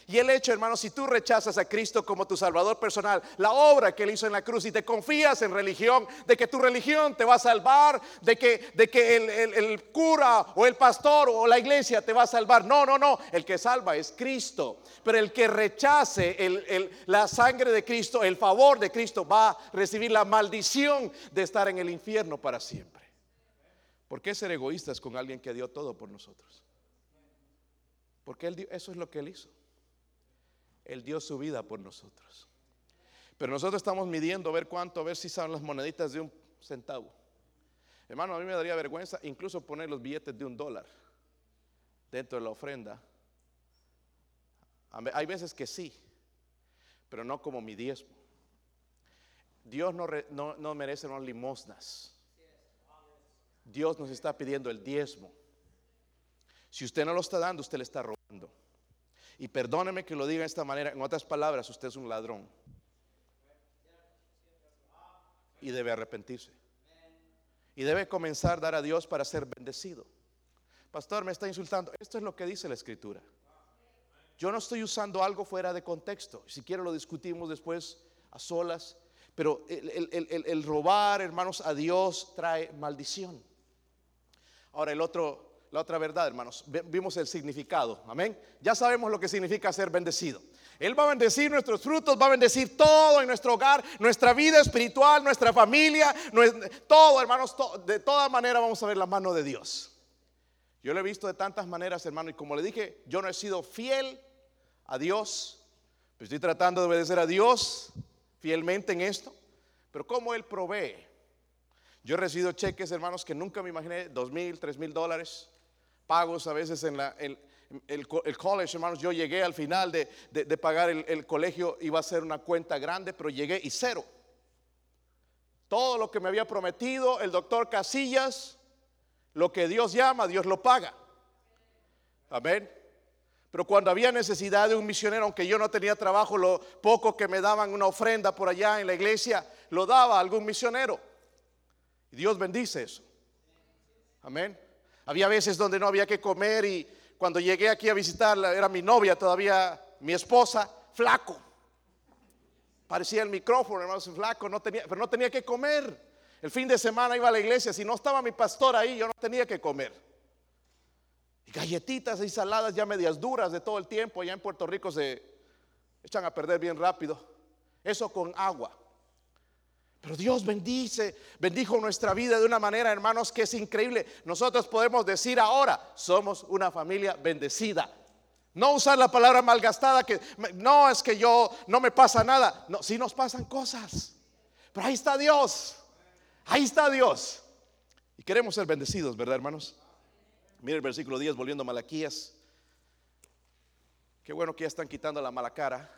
Y el hecho, hermano, si tú rechazas a Cristo como tu Salvador personal, la obra que Él hizo en la cruz y te confías en religión, de que tu religión te va a salvar, de que, de que el, cura o el pastor o la iglesia te va a salvar. No, no, no. El que salva es Cristo. Pero el que rechace la sangre de Cristo, el favor de Cristo, va a recibir la maldición de estar en el infierno para siempre. ¿Por qué ser egoístas con alguien que dio todo por nosotros? Porque él, eso es lo que Él hizo. Él dio su vida por nosotros. Pero nosotros estamos midiendo ver cuánto, a ver si son las moneditas de un centavo. Hermano, a mí me daría vergüenza incluso poner los billetes de un dólar dentro de la ofrenda. Hay veces que sí, pero no como mi diezmo. Dios no, no, no merece unas limosnas. Dios nos está pidiendo el diezmo. Si usted no lo está dando, usted le está robando. Y perdóneme que lo diga de esta manera, en otras palabras, usted es un ladrón. Y debe arrepentirse. Y debe comenzar a dar a Dios para ser bendecido. Pastor, me está insultando. Esto es lo que dice la escritura. Yo no estoy usando algo fuera de contexto. Si quiere lo discutimos después a solas. Pero el, robar, hermanos, a Dios trae maldición. Ahora el otro la otra verdad, hermanos. Vimos el significado. Amén. Ya sabemos lo que significa ser bendecido. Él va a bendecir nuestros frutos, va a bendecir todo en nuestro hogar, nuestra vida espiritual, nuestra familia, todo, hermanos. de toda manera vamos a ver la mano de Dios. Yo lo he visto de tantas maneras, hermano, y como le dije, yo no he sido fiel a Dios, pero estoy tratando de obedecer a Dios fielmente en esto. Pero como Él provee. Yo he recibido cheques, hermanos, que nunca me imaginé, dos mil, tres mil dólares pagos a veces en el, el, college, hermanos. Yo llegué al final de, pagar el, colegio, iba a ser una cuenta grande, pero llegué y cero. Todo lo que me había prometido el doctor Casillas, lo que Dios llama, Dios lo paga. Amén. Pero cuando había necesidad de un misionero, aunque yo no tenía trabajo, lo poco que me daban una ofrenda por allá en la iglesia, lo daba algún misionero. Dios bendice eso. Amén. Había veces donde no había que comer y cuando llegué aquí a visitarla, era mi novia todavía, mi esposa, flaco. Parecía el micrófono, hermano, flaco, no tenía, pero no tenía que comer. El fin de semana iba a la iglesia, si no estaba mi pastor ahí, yo no tenía que comer. Galletitas y saladas ya medias duras de todo el tiempo, allá en Puerto Rico se echan a perder bien rápido. Eso con agua. Pero Dios bendice, bendijo nuestra vida de una manera, hermanos, que es increíble. Nosotros podemos decir ahora, somos una familia bendecida. No usar la palabra malgastada que no es que yo no me pasa nada. No, sí nos pasan cosas. Pero ahí está Dios. Ahí está Dios. Y queremos ser bendecidos, ¿verdad, hermanos? Mire el versículo 10, volviendo a Malaquías. Qué bueno que ya están quitando la mala cara.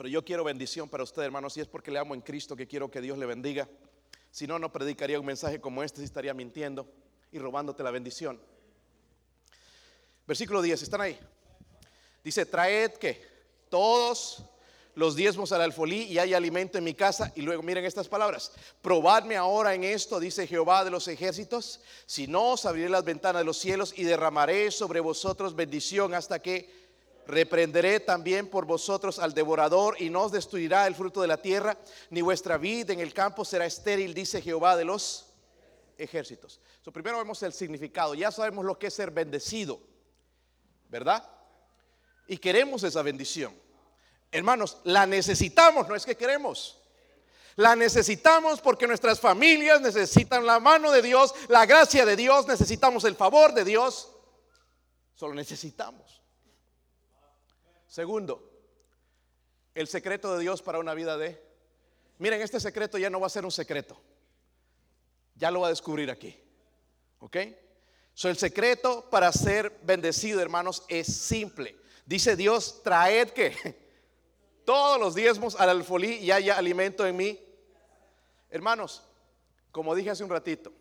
Pero yo quiero bendición para usted, hermanos, y es porque le amo en Cristo que quiero que Dios le bendiga. Si no, no predicaría un mensaje como este, si estaría mintiendo y robándote la bendición. Versículo 10, ¿están ahí? Dice, traed que todos los diezmos al alfolí y hay alimento en mi casa. Y luego miren estas palabras, probadme ahora en esto, dice Jehová de los ejércitos, si no os abriré las ventanas de los cielos y derramaré sobre vosotros bendición hasta que reprenderé también por vosotros al devorador y no os destruirá el fruto de la tierra, ni vuestra vida en el campo será estéril, dice Jehová de los ejércitos. So, primero vemos el significado, ya sabemos lo que es ser bendecido, ¿verdad? Y queremos esa bendición. Hermanos, la necesitamos, no es que queremos. La necesitamos porque nuestras familias necesitan la mano de Dios, la gracia de Dios, necesitamos el favor de Dios. Solo necesitamos. Segundo, el secreto de Dios para una vida de... Miren, este secreto ya no va a ser un secreto. Ya lo va a descubrir aquí. ¿Ok? El secreto para ser bendecido, hermanos, es simple. Dice Dios, traed que todos los diezmos al alfolí y haya alimento en mí. Hermanos, como dije hace un ratito,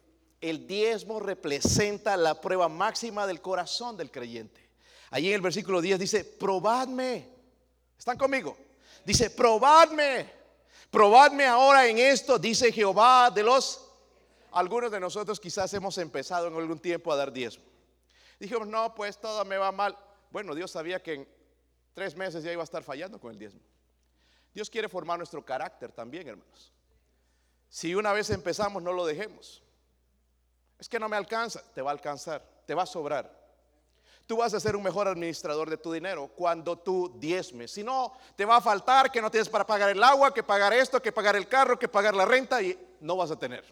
el diezmo representa la prueba máxima del corazón del creyente. Allí en el versículo 10 dice, probadme. ¿Están conmigo? Dice, probadme. Probadme ahora en esto, dice Jehová de los... Algunos de nosotros quizás hemos empezado en algún tiempo a dar diezmo. Dijimos, no, pues todo me va mal. Bueno, Dios sabía que en tres meses ya iba a estar fallando con el diezmo. Dios quiere formar nuestro carácter también, hermanos. Si una vez empezamos, no lo dejemos. Es que no me alcanza, te va a alcanzar, te va a sobrar. Tú vas a ser un mejor administrador de tu dinero cuando tú diezmes. Si no, te va a faltar que no tienes para pagar el agua, que pagar esto, que pagar el carro, que pagar la renta y no vas a tener.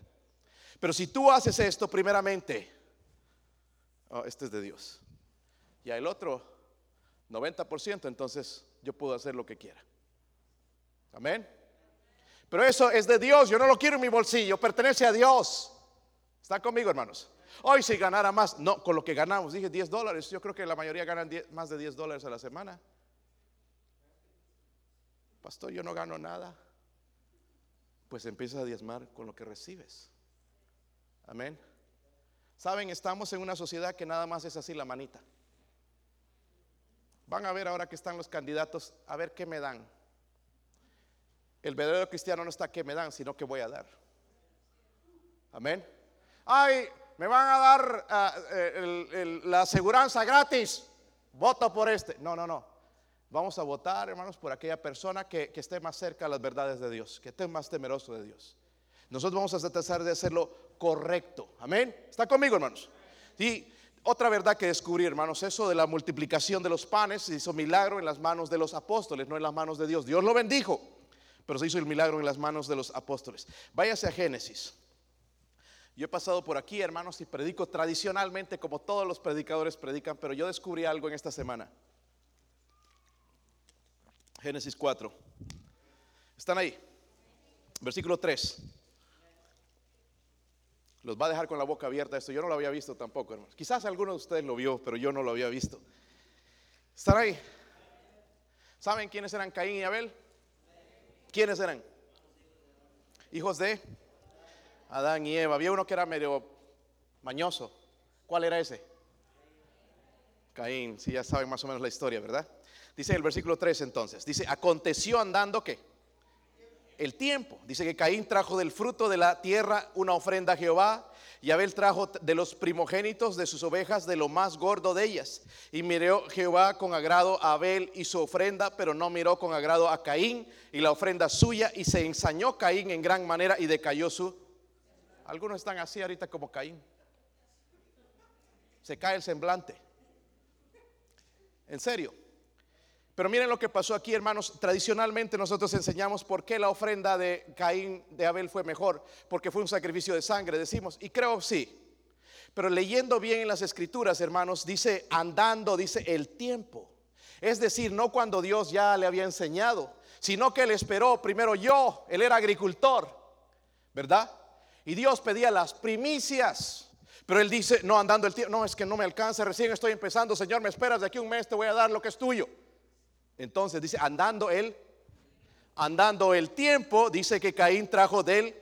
Pero si tú haces esto primeramente, oh, este es de Dios. Y el otro 90%, entonces yo puedo hacer lo que quiera. Amén. Pero eso es de Dios, yo no lo quiero en mi bolsillo, pertenece a Dios. ¿Están conmigo, hermanos? Hoy si ganara más, no, con lo que ganamos, dije 10 dólares, yo creo que la mayoría ganan más de 10 dólares a la semana. Pastor, yo no gano nada. Pues empiezas a diezmar con lo que recibes. Amén. Saben, estamos en una sociedad que nada más es así la manita. Van a ver ahora que están los candidatos, a ver qué me dan. El verdadero cristiano no está que me dan, sino que voy a dar. Amén. Ay, me van a dar ah, eh, la aseguranza gratis. Voto por este. No, no, no. Vamos a votar, hermanos, por aquella persona que, esté más cerca de las verdades de Dios, que esté más temeroso de Dios. Nosotros vamos a tratar de hacerlo correcto. Amén. ¿Está conmigo, hermanos? Y otra verdad que descubrí, hermanos, eso de la multiplicación de los panes se hizo milagro en las manos de los apóstoles, no en las manos de Dios. Dios lo bendijo pero se hizo el milagro en las manos de los apóstoles. Váyase a Génesis. Yo he pasado por aquí, hermanos, y predico tradicionalmente como todos los predicadores predican, pero yo descubrí algo en esta semana. Génesis 4. ¿Están ahí? Versículo 3. Los va a dejar con la boca abierta esto. Yo no lo había visto tampoco, hermanos. Quizás alguno de ustedes lo vio, pero yo no lo había visto. ¿Están ahí? ¿Saben quiénes eran Caín y Abel? ¿Quiénes eran? Hijos de Adán y Eva. Había uno que era medio mañoso. ¿Cuál era ese? Caín. Si ya saben más o menos la historia, ¿verdad? Dice el versículo 3 entonces. Dice, aconteció andando que el tiempo. Dice que Caín trajo del fruto de la tierra una ofrenda a Jehová y Abel trajo de los primogénitos de sus ovejas de lo más gordo de ellas. Y miró Jehová con agrado a Abel y su ofrenda, pero no miró con agrado a Caín y la ofrenda suya. Y se ensañó Caín en gran manera y decayó su... Algunos están así ahorita como Caín. Se cae el semblante. En serio. Pero miren lo que pasó aquí, hermanos. Tradicionalmente nosotros enseñamos por qué la ofrenda de Caín de Abel fue mejor, porque fue un sacrificio de sangre, decimos. Y creo sí. Pero leyendo bien en las escrituras, hermanos, dice andando, dice el tiempo. Es decir, no cuando Dios ya le había enseñado, sino que él esperó primero yo, él era agricultor, ¿verdad? Y Dios pedía las primicias. Pero él dice, no andando el tiempo, no, es que no me alcanza, recién estoy empezando, Señor, me esperas de aquí un mes, te voy a dar lo que es tuyo. Entonces dice, andando él, andando el tiempo, dice que Caín trajo de él.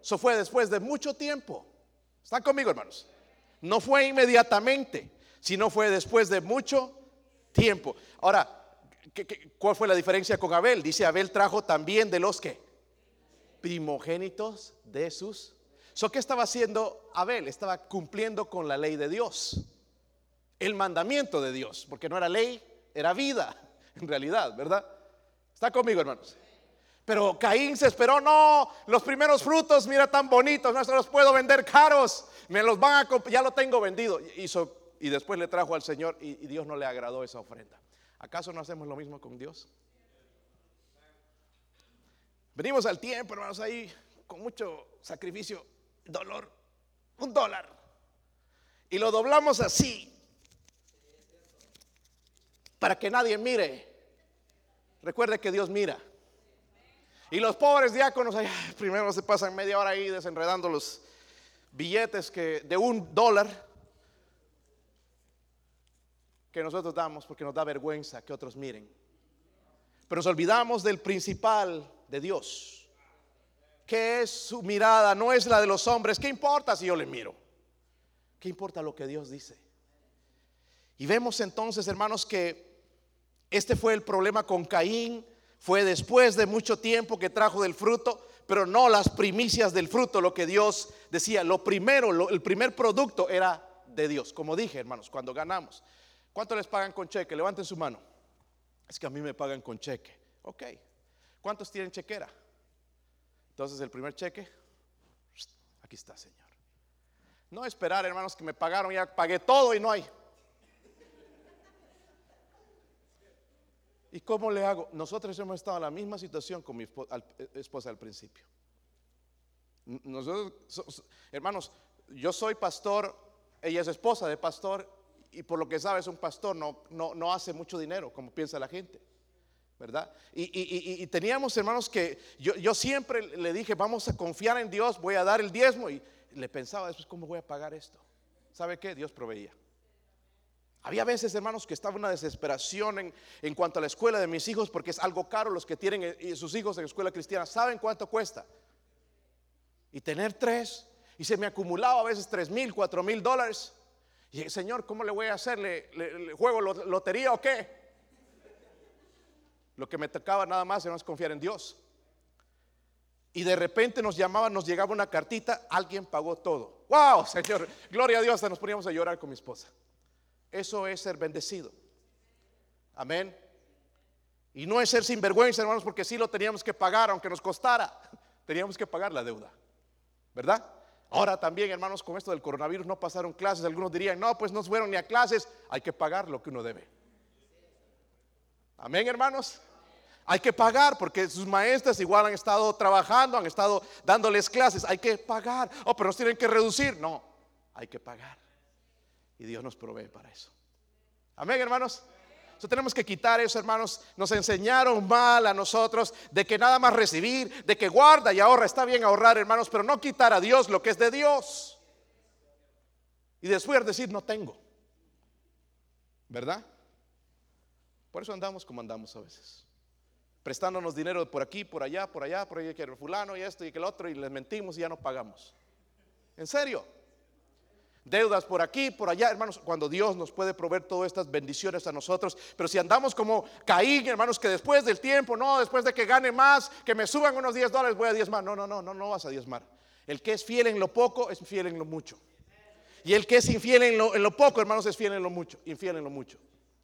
Eso fue después de mucho tiempo. ¿Están conmigo, hermanos? No fue inmediatamente, sino fue después de mucho tiempo. Ahora, cuál fue la diferencia con Abel? Dice, Abel trajo también de los que primogénitos de sus. So, ¿Qué estaba haciendo Abel? Estaba cumpliendo con la ley de Dios, el mandamiento de Dios, porque no era ley, era vida, en realidad, ¿verdad? ¿Está conmigo, hermanos? Pero Caín se esperó, no, los primeros frutos, mira tan bonitos, no se los puedo vender caros, me los van a ya lo tengo vendido. Hizo, y después le trajo al Señor y, y Dios no le agradó esa ofrenda. ¿Acaso no hacemos lo mismo con Dios? Venimos al tiempo, hermanos, ahí con mucho sacrificio, dolor, un dólar. Y lo doblamos así, para que nadie mire. Recuerde que Dios mira. Y los pobres diáconos, primero se pasan media hora ahí desenredando los billetes que, de un dólar que nosotros damos porque nos da vergüenza que otros miren. Pero nos olvidamos del principal de Dios, que es su mirada, no es la de los hombres. ¿Qué importa si yo le miro? ¿Qué importa lo que Dios dice? Y vemos entonces, hermanos, que este fue el problema con Caín fue después de mucho tiempo que trajo del fruto, pero no las primicias del fruto, lo que Dios decía. Lo primero, el primer producto era de Dios. Como dije, hermanos, cuando ganamos. ¿Cuánto les pagan con cheque? Levanten su mano. Es que a mí me pagan con cheque. Ok. ¿Cuántos tienen chequera? Entonces el primer cheque, aquí está, Señor. No esperar, hermanos, que me pagaron, ya pagué todo y no hay. ¿Y cómo le hago? Nosotros hemos estado en la misma situación con mi eh, esposa al principio. Nosotros, hermanos, yo soy pastor, ella es esposa de pastor y por lo que sabes un pastor no, no, no hace mucho dinero como piensa la gente. ¿Verdad? Y, teníamos hermanos que yo, yo, siempre le dije, vamos a confiar en Dios, voy a dar el diezmo y le pensaba después, ¿cómo voy a pagar esto? ¿Sabe qué? Dios proveía. Había veces, hermanos, que estaba una desesperación en, en, cuanto a la escuela de mis hijos, porque es algo caro los que tienen eh, sus hijos en escuela cristiana. ¿Saben cuánto cuesta? Y tener tres, y se me acumulaba a veces tres mil, cuatro mil dólares. Y Señor, ¿cómo le voy a hacer? ¿Le, juego lotería o qué? Lo que me tocaba nada más era confiar en Dios. Y de repente nos llamaban, nos llegaba una cartita, alguien pagó todo. ¡Wow, Señor! Gloria a Dios, hasta nos poníamos a llorar con mi esposa. Eso es ser bendecido. Amén. Y no es ser sinvergüenza, hermanos, porque sí lo teníamos que pagar, aunque nos costara. Teníamos que pagar la deuda. ¿Verdad? Ahora también, hermanos, con esto del coronavirus no pasaron clases. Algunos dirían, no, pues no fueron ni a clases. Hay que pagar lo que uno debe. Amén, hermanos. Hay que pagar porque sus maestras igual han estado trabajando, han estado dándoles clases. Hay que pagar. Oh, pero nos tienen que reducir. No, hay que pagar. Y Dios nos provee para eso. Amén, hermanos. Entonces tenemos que quitar eso, hermanos. Nos enseñaron mal a nosotros de que nada más recibir, de que guarda y ahorra. Está bien ahorrar, hermanos, pero no quitar a Dios lo que es de Dios. Y después decir, no tengo. ¿Verdad? Por eso andamos como andamos a veces. Prestándonos dinero por aquí, por allá, por allá, por ahí que el fulano y esto y que el otro y les mentimos y ya no pagamos. ¿En serio? deudas por aquí, por allá, hermanos, cuando Dios nos puede proveer todas estas bendiciones a nosotros. Pero si andamos como Caín, hermanos, que después del tiempo, no, después de que gane más, que me suban unos 10 dólares, voy a diezmar. No, no, no, no, no vas a diezmar. El que es fiel en lo poco es fiel en lo mucho. Y el que es infiel en lo, en lo poco, hermanos, es fiel en lo mucho, infiel en lo mucho.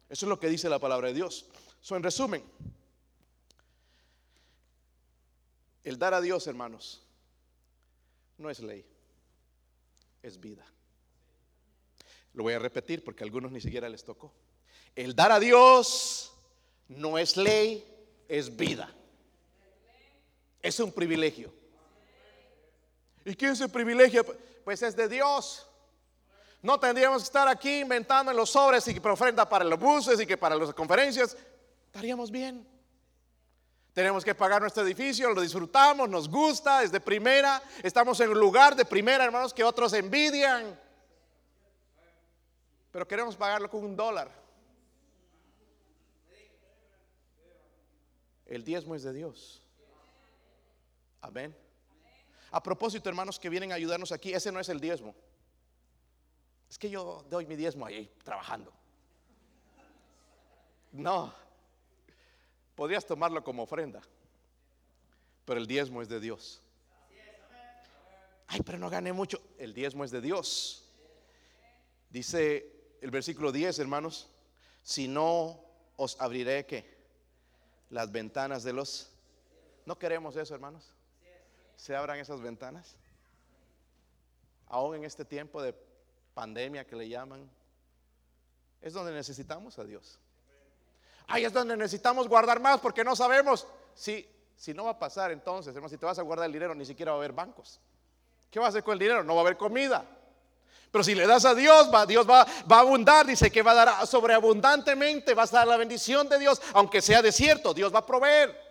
Eso es lo que dice la palabra de Dios. So, en resumen, el dar a Dios, hermanos, no es ley, es vida. Lo voy a repetir porque a algunos ni siquiera les tocó. El dar a Dios no es ley, es vida. Es un privilegio. ¿Y quién es el privilegio? Pues es de Dios. No tendríamos que estar aquí inventando en los sobres y que ofrenda para los buses y que para las conferencias. Estaríamos bien. Tenemos que pagar nuestro edificio, lo disfrutamos, nos gusta, es de primera. Estamos en un lugar de primera, hermanos, que otros envidian. Pero queremos pagarlo con un dólar. El diezmo es de Dios. Amén. A propósito, hermanos que vienen a ayudarnos aquí, ese no es el diezmo. Es que yo doy mi diezmo ahí trabajando. No, podrías tomarlo como ofrenda, pero el diezmo es de Dios. Ay, pero no gané mucho. El diezmo es de Dios. Dice el versículo 10, hermanos, si no os abriré que las ventanas de los... No queremos eso, hermanos se abran esas ventanas. Aún en este tiempo de pandemia que le llaman, es donde necesitamos a Dios. Ahí es donde necesitamos guardar más porque no sabemos si, si no va a pasar entonces, hermano, si te vas a guardar el dinero, ni siquiera va a haber bancos. ¿Qué va a hacer con el dinero? No va a haber comida. Pero si le das a Dios, va, Dios va, a abundar, dice que va a dar sobreabundantemente, va a estar la bendición de Dios, aunque sea desierto, Dios va a proveer.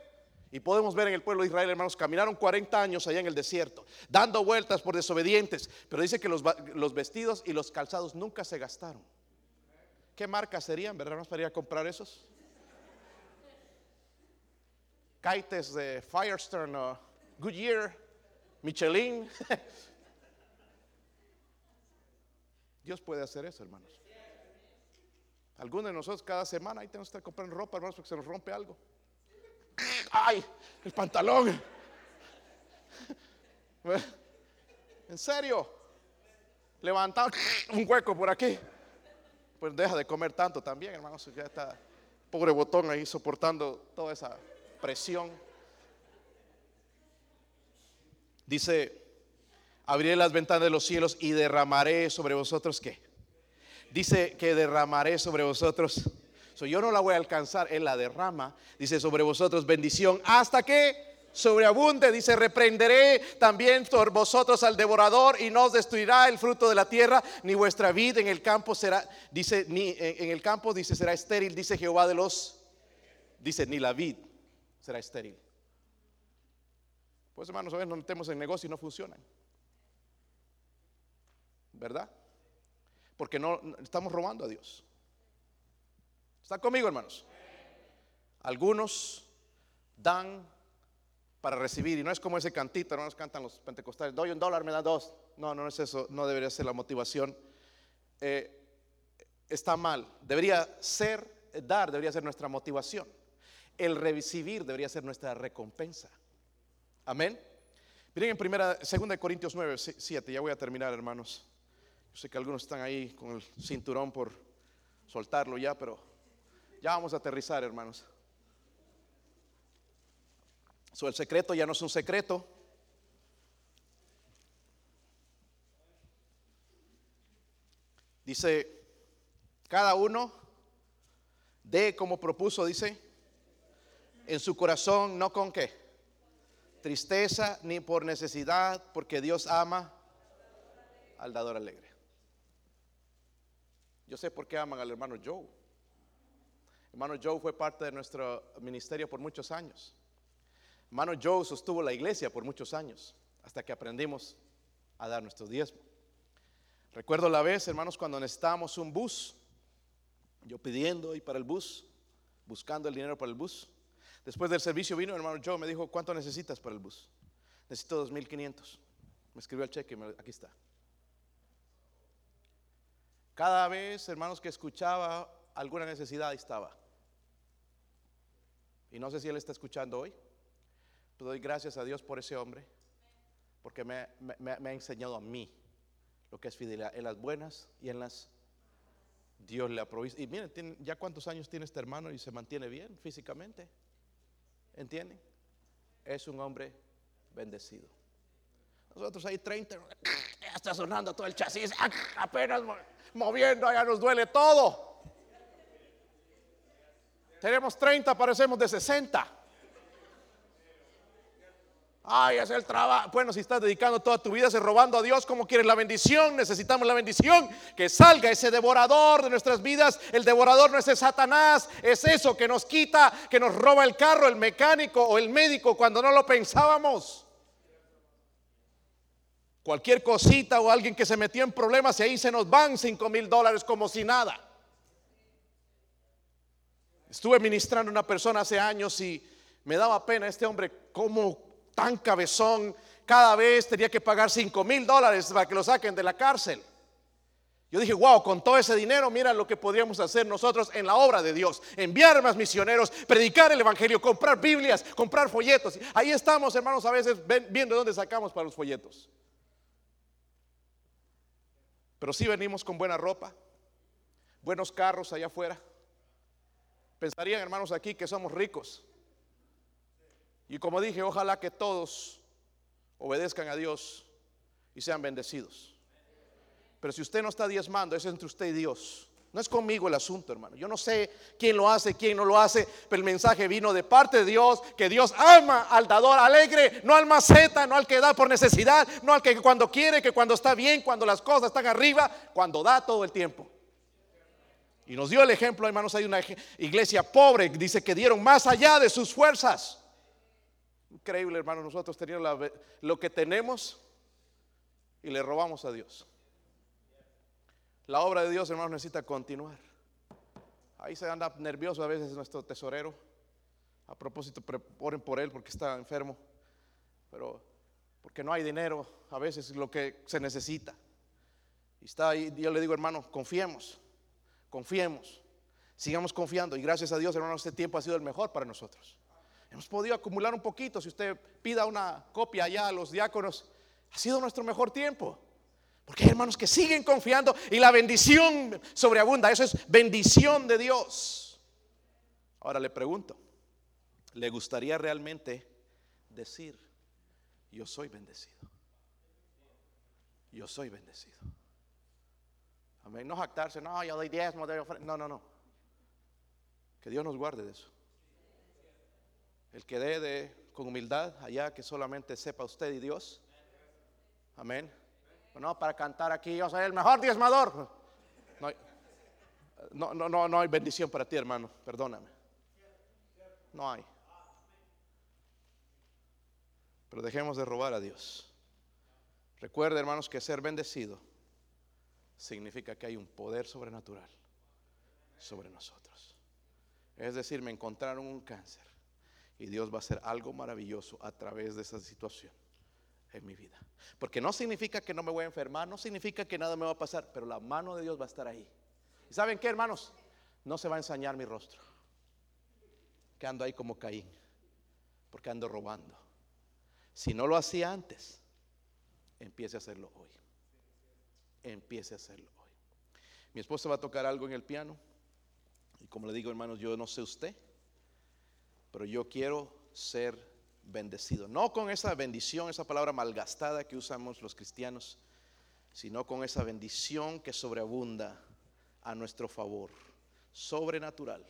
Y podemos ver en el pueblo de Israel, hermanos, caminaron 40 años allá en el desierto, dando vueltas por desobedientes. Pero dice que los, vestidos y los calzados nunca se gastaron. ¿Qué marcas serían, verdad, hermanos, para ir a comprar esos? Kites de Firestone Goodyear, Michelin. Dios puede hacer eso, hermanos. Algunos de nosotros cada semana ahí tenemos que estar comprando ropa, hermanos, porque se nos rompe algo ay, el pantalón. En serio, levantar un hueco por aquí. Pues deja de comer tanto también, hermanos. Ya está, pobre botón ahí soportando toda esa presión. Dice, abriré las ventanas de los cielos y derramaré sobre vosotros qué. Dice que derramaré sobre vosotros yo no la voy a alcanzar, Él la derrama. Dice sobre vosotros bendición hasta que sobreabunde. Dice, reprenderé también por vosotros al devorador y no os destruirá el fruto de la tierra, ni vuestra vida en el campo será, dice, ni en el campo, dice, será estéril, dice Jehová de los, dice, ni la vid será estéril. Pues hermanos, a veces nos metemos en negocio y no funcionan. ¿Verdad? Porque no estamos robando a Dios. ¿Están conmigo, hermanos? Algunos dan para recibir, y no es como ese cantito, hermanos, cantan los pentecostales, doy un dólar, me da dos. No, no es eso, no debería ser la motivación. Eh, está mal, debería ser, dar debería ser nuestra motivación. El recibir debería ser nuestra recompensa. Amén. Miren en primera, segunda de Corintios 9, 7, ya voy a terminar, hermanos. Yo sé que algunos están ahí con el cinturón por soltarlo ya, pero ya vamos a aterrizar, hermanos. So, el secreto ya no es un secreto. Dice, cada uno de como propuso, dice, en su corazón, no con qué, tristeza ni por necesidad, porque Dios ama al dador alegre. Yo sé por qué aman al hermano Joe. Hermano Joe fue parte de nuestro ministerio por muchos años. Hermano Joe sostuvo la iglesia por muchos años, hasta que aprendimos a dar nuestro diezmo. Recuerdo la vez, hermanos, cuando necesitábamos un bus, yo pidiendo y para el bus, buscando el dinero para el bus. Después del servicio vino hermano Joe, me dijo, ¿cuánto necesitas para el bus? Necesito 2.500. Me escribió el cheque, aquí está. Cada vez, hermanos, que escuchaba alguna necesidad, estaba. Y no sé si Él está escuchando hoy, pero doy gracias a Dios por ese hombre, porque me, ha enseñado a mí lo que es fidelidad en las buenas y en las... Dios le ha provisto. Y miren, ya cuántos años tiene este hermano y se mantiene bien físicamente. ¿Entienden? Es un hombre bendecido. Nosotros ahí 30, ya está sonando todo el chasis, apenas moviendo, ya nos duele todo. Tenemos 30, parecemos de 60. Ay, es el trabajo. Bueno, si estás dedicando toda tu vida, se robando a Dios, como quieres la bendición? Necesitamos la bendición. Que salga ese devorador de nuestras vidas. El devorador no es el Satanás, es eso que nos quita, que nos roba el carro, el mecánico o el médico cuando no lo pensábamos. Cualquier cosita o alguien que se metió en problemas y ahí se nos van 5 mil dólares como si nada. Estuve ministrando a una persona hace años y me daba pena este hombre como tan cabezón, cada vez tenía que pagar 5 mil dólares para que lo saquen de la cárcel. Yo dije, wow, con todo ese dinero, mira lo que podríamos hacer nosotros en la obra de Dios. Enviar más misioneros, predicar el Evangelio, comprar Biblias, comprar folletos. Ahí estamos, hermanos, a veces viendo dónde sacamos para los folletos. Pero si venimos con buena ropa, buenos carros allá afuera. Pensarían, hermanos, aquí que somos ricos. Y como dije, ojalá que todos obedezcan a Dios y sean bendecidos. Pero si usted no está diezmando, es entre usted y Dios. No es conmigo el asunto, hermano. Yo no sé quién lo hace, quién no lo hace, pero el mensaje vino de parte de Dios, que Dios ama al dador alegre, no al maceta, no al que da por necesidad, no al que cuando quiere, que cuando está bien, cuando las cosas están arriba, cuando da todo el tiempo. Y nos dio el ejemplo, hermanos, hay una iglesia pobre, dice que dieron más allá de sus fuerzas. Increíble, hermano, nosotros teníamos lo que tenemos y le robamos a Dios. La obra de Dios, hermano, necesita continuar. Ahí se anda nervioso a veces nuestro tesorero. A propósito, oren por él porque está enfermo. Pero porque no hay dinero, a veces lo que se necesita. Y está ahí, yo le digo, hermano, confiemos, confiemos, sigamos confiando. Y gracias a Dios, hermano, este tiempo ha sido el mejor para nosotros. Hemos podido acumular un poquito. Si usted pida una copia allá a los diáconos, ha sido nuestro mejor tiempo. Porque hay hermanos que siguen confiando y la bendición sobreabunda. Eso es bendición de Dios. Ahora le pregunto, ¿le gustaría realmente decir, yo soy bendecido? Yo soy bendecido. Amén. No jactarse, no, yo doy diezmo, no, no, no. Que Dios nos guarde de eso. El que dé de, con humildad allá, que solamente sepa usted y Dios. Amén. No, para cantar aquí, yo soy el mejor diezmador. No, no, no, no hay bendición para ti, hermano. Perdóname. No hay. Pero dejemos de robar a Dios. Recuerde, hermanos, que ser bendecido significa que hay un poder sobrenatural sobre nosotros. Es decir, me encontraron un cáncer y Dios va a hacer algo maravilloso a través de esa situación en mi vida. Porque no significa que no me voy a enfermar, no significa que nada me va a pasar, pero la mano de Dios va a estar ahí. ¿Y saben qué, hermanos? No se va a ensañar mi rostro. Que ando ahí como Caín, porque ando robando. Si no lo hacía antes, empiece a hacerlo hoy. Empiece a hacerlo hoy. Mi esposa va a tocar algo en el piano. Y como le digo, hermanos, yo no sé usted, pero yo quiero ser bendecido. No con esa bendición, esa palabra malgastada que usamos los cristianos, sino con esa bendición que sobreabunda a nuestro favor, sobrenatural.